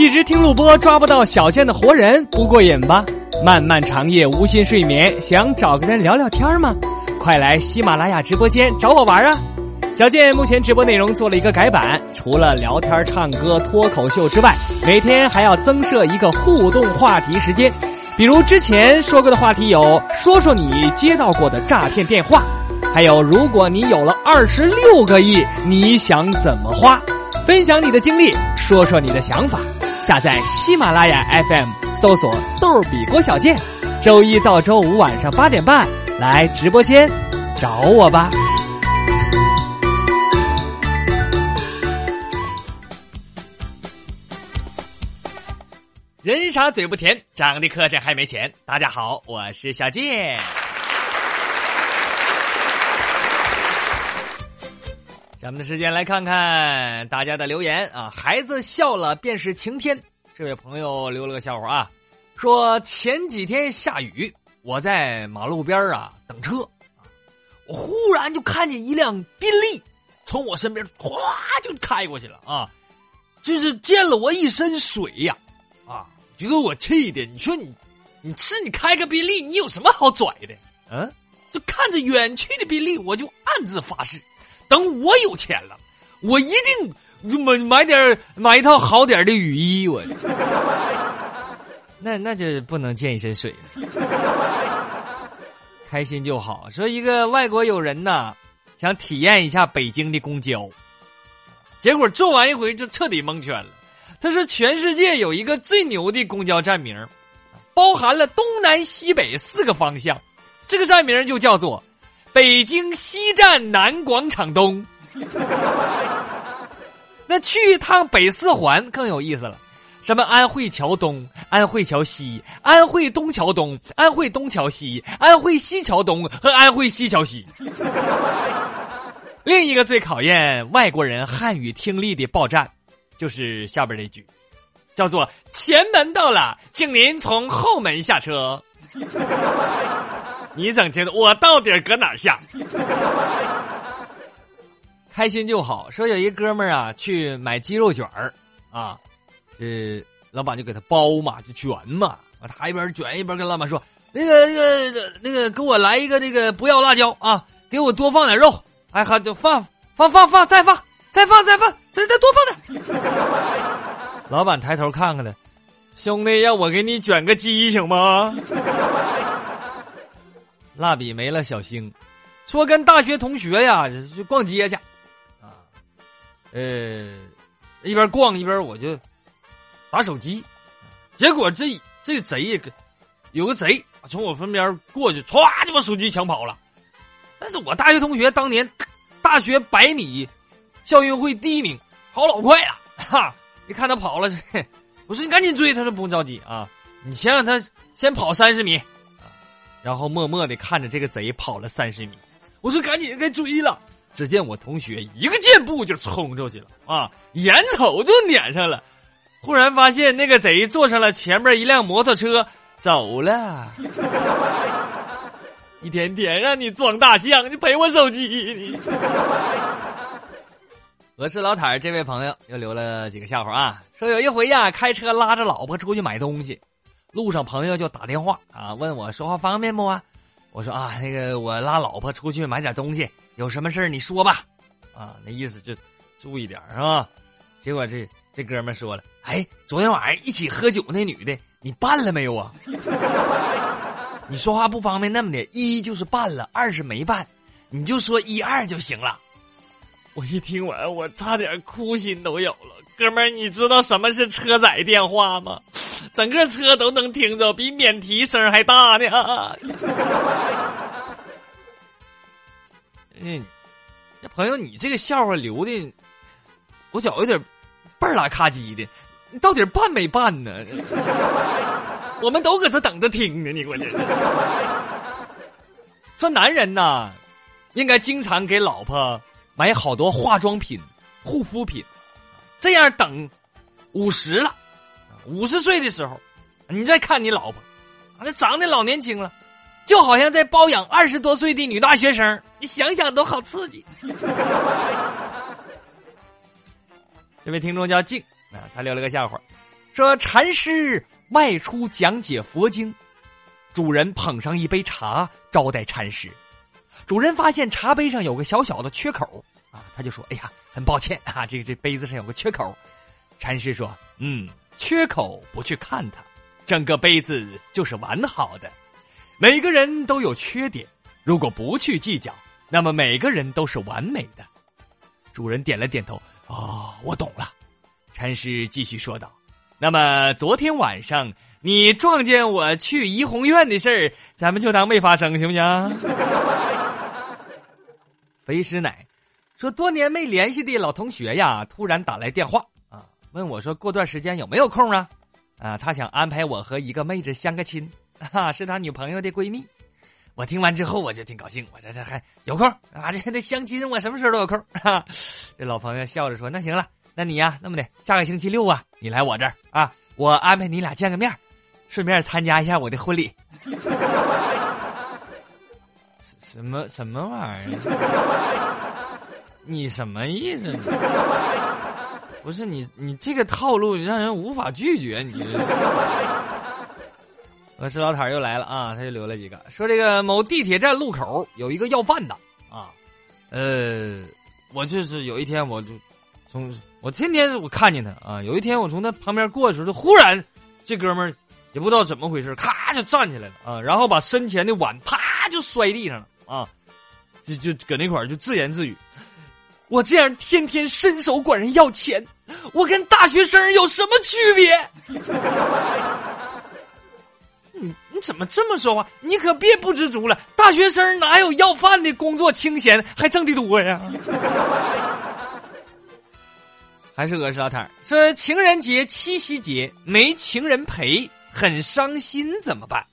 一直听录播抓不到小贱的活人，不过瘾吧？漫漫长夜无心睡眠，想找个人聊聊天吗？快来喜马拉雅直播间找我玩啊！小健目前直播内容做了一个改版，除了聊天、唱歌、脱口秀之外，每天还要增设一个互动话题时间。比如之前说过的话题有：说说你接到过的诈骗电话，还有如果你有了二十六个亿，你想怎么花？分享你的经历，说说你的想法。下载喜马拉雅 FM，搜索“逗比郭小贱”，周一到周五晚上八点半来直播间找我吧。人傻嘴不甜，长得磕碜还没钱。大家好，我是小健。咱们的时间来看看大家的留言啊！孩子笑了便是晴天。这位朋友留了个笑话啊，说前几天下雨，我在马路边啊等车，我忽然就看见一辆宾利从我身边哗就开过去了啊，就是溅了我一身水呀。啊就给我气的，你说你，你是你开个宾利，你有什么好拽的？嗯，就看着远去的宾利，我就暗自发誓，等我有钱了，我一定买买点买一套好点的雨衣。我，那那就不能溅一身水了。开心就好。说一个外国友人呐，想体验一下北京的公交，结果坐完一回就彻底蒙圈了。他说：“全世界有一个最牛的公交站名，包含了东南西北四个方向，这个站名就叫做北京西站南广场东。那去一趟北四环更有意思了，什么安慧桥东、安慧桥西、安慧东桥东、安慧东桥西、安慧西桥东和安慧西桥西。另一个最考验外国人汉语听力的报站。”就是下边这句，叫做“前门到了，请您从后门下车。” 你整清楚我到底搁哪儿下？开心就好。说有一哥们儿啊，去买鸡肉卷儿啊，呃，老板就给他包嘛，就卷嘛。他一边卷一边跟老板说：“那个、那个、那个，给我来一个那个不要辣椒啊，给我多放点肉。哎，哈，就放放放放，再放。”再放再放再再多放点。老板抬头看看他，兄弟，要我给你卷个鸡行吗？蜡笔没了，小星说跟大学同学呀去逛街去，啊，呃，一边逛一边我就打手机，结果这这贼有个贼从我身边过去，歘就把手机抢跑了。但是我大学同学当年大学百米。校运会第一名，跑老快了，哈！一看他跑了，我说你赶紧追，他说不用着急啊，你先让他先跑三十米，然后默默的看着这个贼跑了三十米，我说赶紧该追了。只见我同学一个箭步就冲出去了，啊，眼瞅就撵上了，忽然发现那个贼坐上了前面一辆摩托车走了。一天天让你装大象，你赔我手机你。我是老坦儿，这位朋友又留了几个笑话啊。说有一回呀，开车拉着老婆出去买东西，路上朋友就打电话啊，问我说话方便不啊？我说啊，那个我拉老婆出去买点东西，有什么事你说吧。啊，那意思就注意点是吧？结果这这哥们说了，哎，昨天晚上一起喝酒那女的，你办了没有啊？你说话不方便那么的，一就是办了，二是没办，你就说一二就行了。我一听完，我差点哭心都有了。哥们儿，你知道什么是车载电话吗？整个车都能听着，比免提声还大呢。嗯，朋友，你这个笑话留的，我觉有点倍儿拉咔叽的。你到底办没办呢？我们都搁这等着听呢。你关键是说男人呐，应该经常给老婆。买好多化妆品、护肤品，这样等五十了，五十岁的时候，你再看你老婆，那长得老年轻了，就好像在包养二十多岁的女大学生，你想想都好刺激。这位听众叫静啊，他留了个笑话，说禅师外出讲解佛经，主人捧上一杯茶招待禅师。主人发现茶杯上有个小小的缺口啊，他就说：“哎呀，很抱歉啊，这这杯子上有个缺口。”禅师说：“嗯，缺口不去看它，整个杯子就是完好的。每个人都有缺点，如果不去计较，那么每个人都是完美的。”主人点了点头：“哦，我懂了。”禅师继续说道：“那么昨天晚上你撞见我去怡红院的事儿，咱们就当没发生，行不行？” 肥师奶说：“多年没联系的老同学呀，突然打来电话啊，问我说过段时间有没有空啊？啊，他想安排我和一个妹子相个亲，啊，是他女朋友的闺蜜。我听完之后我就挺高兴，我这这还有空啊？这这相亲我什么时候都有空。哈，这老朋友笑着说：那行了。”那你呀，那么的，下个星期六啊，你来我这儿啊，我安排你俩见个面，顺便参加一下我的婚礼。什么什么玩意儿？你什么意思？不是你，你这个套路让人无法拒绝。你，我石老坦又来了啊，他就留了几个，说这个某地铁站路口有一个要饭的啊，呃，我就是有一天我就从。我天天我看见他啊，有一天我从他旁边过的时候，就忽然，这哥们儿也不知道怎么回事，咔就站起来了啊，然后把身前的碗啪就摔地上了啊，就就搁那块儿就自言自语：“我这样天天伸手管人要钱，我跟大学生有什么区别？”你 你怎么这么说话？你可别不知足了，大学生哪有要饭的工作清闲，还挣得多呀？还是俄式老太说情人节、七夕节没情人陪，很伤心，怎么办？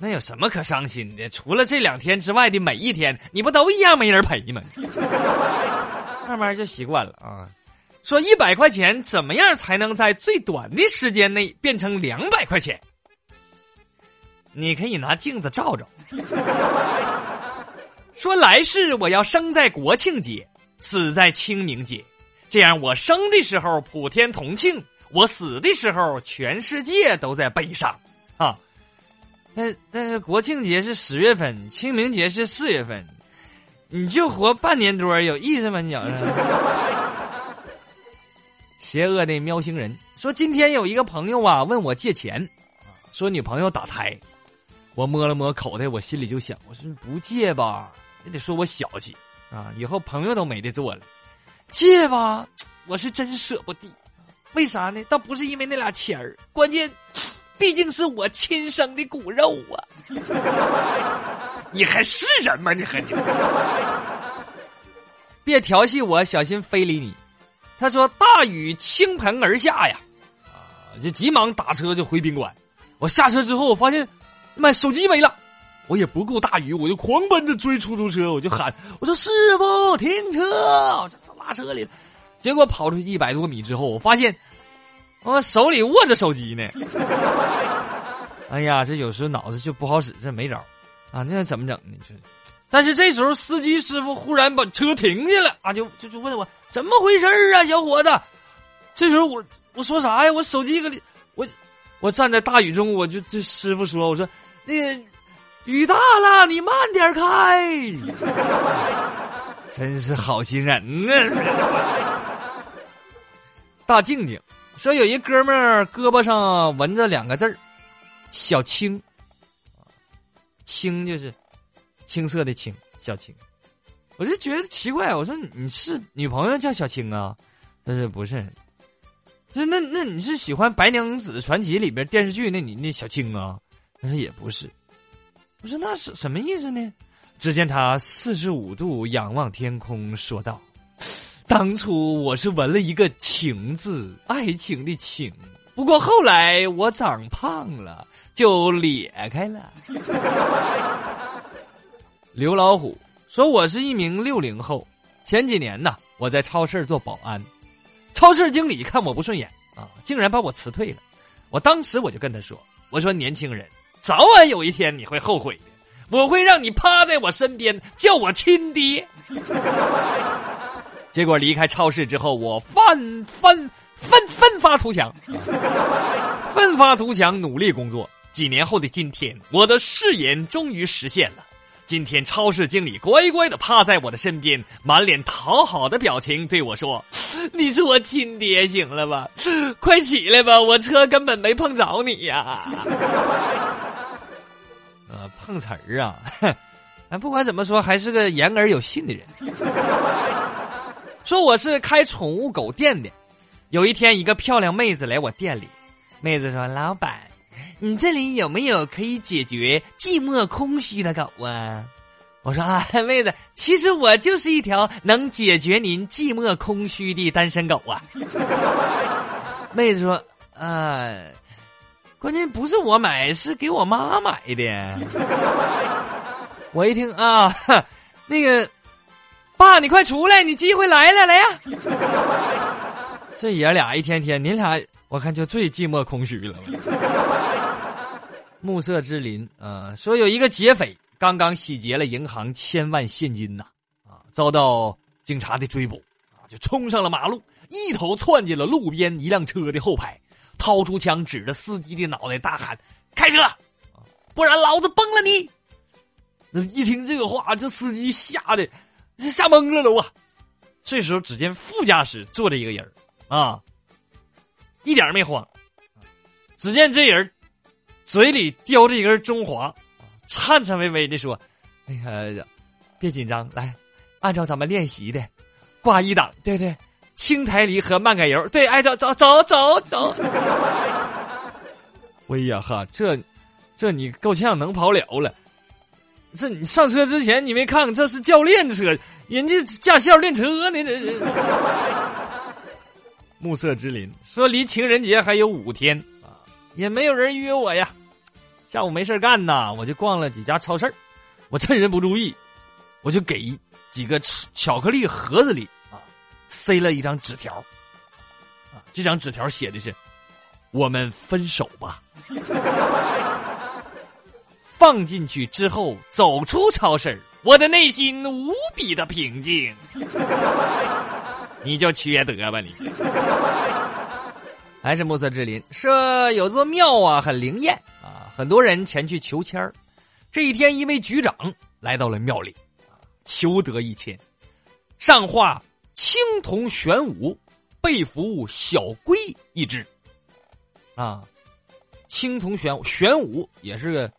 那有什么可伤心的？除了这两天之外的每一天，你不都一样没人陪吗？慢慢就习惯了啊。说一百块钱怎么样才能在最短的时间内变成两百块钱？你可以拿镜子照照。说来世我要生在国庆节，死在清明节。这样，我生的时候普天同庆，我死的时候全世界都在悲伤，那那国庆节是十月份，清明节是四月份，你就活半年多，有意思吗？你觉着？邪恶的喵星人说，今天有一个朋友啊问我借钱，说女朋友打胎，我摸了摸口袋，我心里就想，我说不借吧，也得说我小气啊，以后朋友都没得做了。借吧，我是真舍不得。为啥呢？倒不是因为那俩钱儿，关键，毕竟是我亲生的骨肉啊！你还是人吗？你还你？别调戏我，小心非礼你。他说：“大雨倾盆而下呀，啊，就急忙打车就回宾馆。我下车之后，我发现，妈，手机没了。我也不顾大雨，我就狂奔着追出租车，我就喊：我说师傅，停车！我这。”拉车里了，结果跑出去一百多米之后，我发现我手里握着手机呢。哎呀，这有时候脑子就不好使，这没招啊！那怎么整呢？这，但是这时候司机师傅忽然把车停下了啊，就就就问我怎么回事啊，小伙子。这时候我我说啥呀？我手机搁里，我我站在大雨中，我就这师傅说，我说那个雨大了，你慢点开。真是好心人呢！大静静说，有一哥们儿胳膊上纹着两个字儿“小青”，青就是青色的青，小青。我就觉得奇怪，我说你是女朋友叫小青啊？他说不是，就那那你是喜欢《白娘子传奇》里边电视剧那你那小青啊？他说也不是。我说那是什么意思呢？只见他四十五度仰望天空，说道：“当初我是纹了一个‘情’字，爱情的‘情’。不过后来我长胖了，就裂开了。”刘老虎说：“我是一名六零后，前几年呢，我在超市做保安，超市经理看我不顺眼啊，竟然把我辞退了。我当时我就跟他说：‘我说年轻人，早晚有一天你会后悔的。’”我会让你趴在我身边叫我亲爹。结果离开超市之后，我奋奋奋奋发图强，奋发图强，努力工作。几年后的今天，我的誓言终于实现了。今天，超市经理乖乖的趴在我的身边，满脸讨好的表情对我说：“你是我亲爹，行了吧？快起来吧，我车根本没碰着你呀。”呃，碰瓷儿啊！哎，不管怎么说，还是个言而有信的人。说我是开宠物狗店的。有一天，一个漂亮妹子来我店里，妹子说：“老板。”你这里有没有可以解决寂寞空虚的狗啊？我说啊，妹子，其实我就是一条能解决您寂寞空虚的单身狗啊。妹子说啊，关键不是我买，是给我妈买的。我一听啊，那个爸，你快出来，你机会来了，来呀！这爷俩一天天，您俩我看就最寂寞空虚了。暮色之林啊，说有一个劫匪刚刚洗劫了银行千万现金呐，啊，遭到警察的追捕，啊，就冲上了马路，一头窜进了路边一辆车的后排，掏出枪指着司机的脑袋大喊：“开车，不然老子崩了你！”那一听这个话，这司机吓得吓懵了都啊。这时候，只见副驾驶坐着一个人啊，一点没慌。只见这人。嘴里叼着一根中华，颤颤巍巍的说：“那个，别紧张，来，按照咱们练习的，挂一档，对对，轻抬离合慢改油，对，哎，走走走走走。哎呀哈，这，这你够呛能跑了了。这你上车之前你没看，这是教练车，人家驾校练车呢。这是。暮色之林说离情人节还有五天啊，也没有人约我呀。”下午没事干呐，我就逛了几家超市我趁人不注意，我就给几个巧克力盒子里啊塞了一张纸条，啊，这张纸条写的是：“我们分手吧。” 放进去之后，走出超市我的内心无比的平静。你就缺德吧你！还是暮色之林说有座庙啊，很灵验啊。很多人前去求签儿，这一天，一位局长来到了庙里，求得一签，上画青铜玄武，背负小龟一只，啊，青铜玄玄武也是，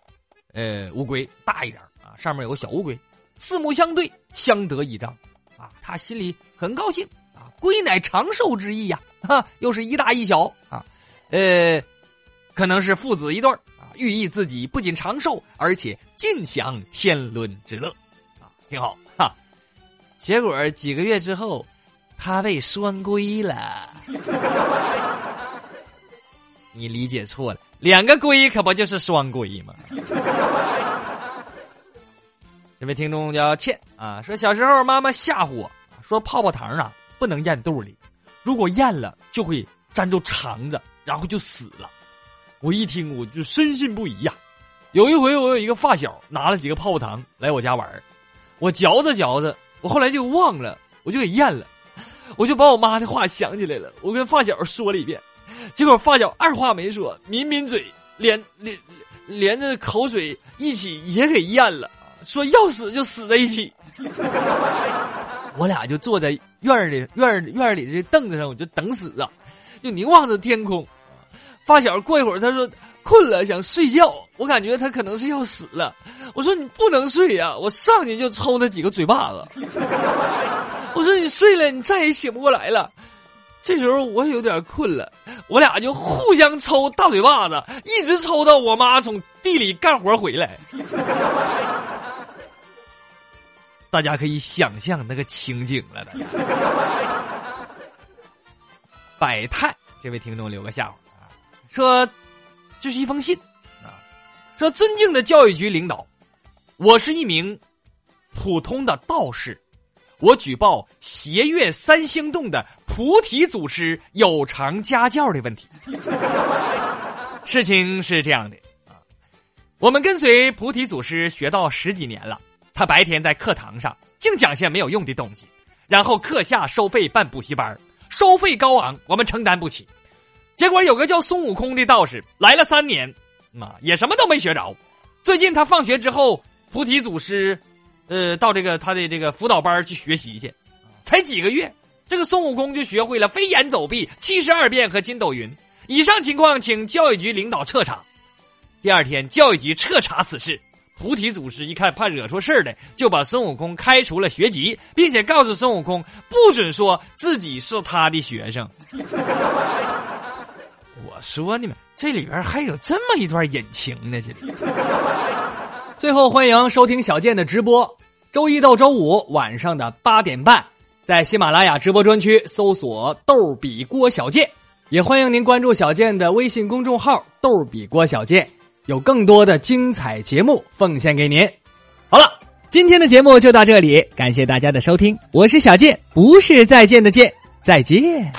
呃，乌龟大一点啊，上面有个小乌龟，四目相对，相得益彰，啊，他心里很高兴啊，龟乃长寿之意呀，哈，又是一大一小啊，呃，可能是父子一对啊。寓意自己不仅长寿，而且尽享天伦之乐，啊，挺好哈。结果几个月之后，他被双规了。你理解错了，两个龟可不就是双龟吗？这位听众叫倩啊，说小时候妈妈吓唬我说泡泡糖啊不能咽肚里，如果咽了就会粘住肠子，然后就死了。我一听我就深信不疑呀！有一回我有一个发小拿了几个泡泡糖来我家玩我嚼着嚼着，我后来就忘了，我就给咽了，我就把我妈的话想起来了，我跟发小说了一遍，结果发小二话没说，抿抿嘴，连连连着口水一起也给咽了，说要死就死在一起。我俩就坐在院里院院里的凳子上，我就等死啊，就凝望着天空。发小过一会儿，他说困了想睡觉，我感觉他可能是要死了。我说你不能睡呀，我上去就抽他几个嘴巴子。我说你睡了，你再也醒不过来了。这时候我有点困了，我俩就互相抽大嘴巴子，一直抽到我妈从地里干活回来。大家可以想象那个情景了。百态，这位听众留个笑话啊。说，这是一封信，啊，说尊敬的教育局领导，我是一名普通的道士，我举报斜月三星洞的菩提祖师有偿家教的问题。事情是这样的啊，我们跟随菩提祖师学道十几年了，他白天在课堂上净讲些没有用的东西，然后课下收费办补习班收费高昂，我们承担不起。结果有个叫孙悟空的道士来了三年，啊也什么都没学着。最近他放学之后，菩提祖师，呃，到这个他的这个辅导班去学习去，才几个月，这个孙悟空就学会了飞檐走壁、七十二变和筋斗云。以上情况，请教育局领导彻查。第二天，教育局彻查此事。菩提祖师一看，怕惹出事儿来，就把孙悟空开除了学籍，并且告诉孙悟空不准说自己是他的学生。我说你们这里边还有这么一段隐情呢，这里。最后，欢迎收听小健的直播，周一到周五晚上的八点半，在喜马拉雅直播专区搜索“逗比郭小健”，也欢迎您关注小健的微信公众号“逗比郭小健”。有更多的精彩节目奉献给您。好了，今天的节目就到这里，感谢大家的收听，我是小健，不是再见的见，再见。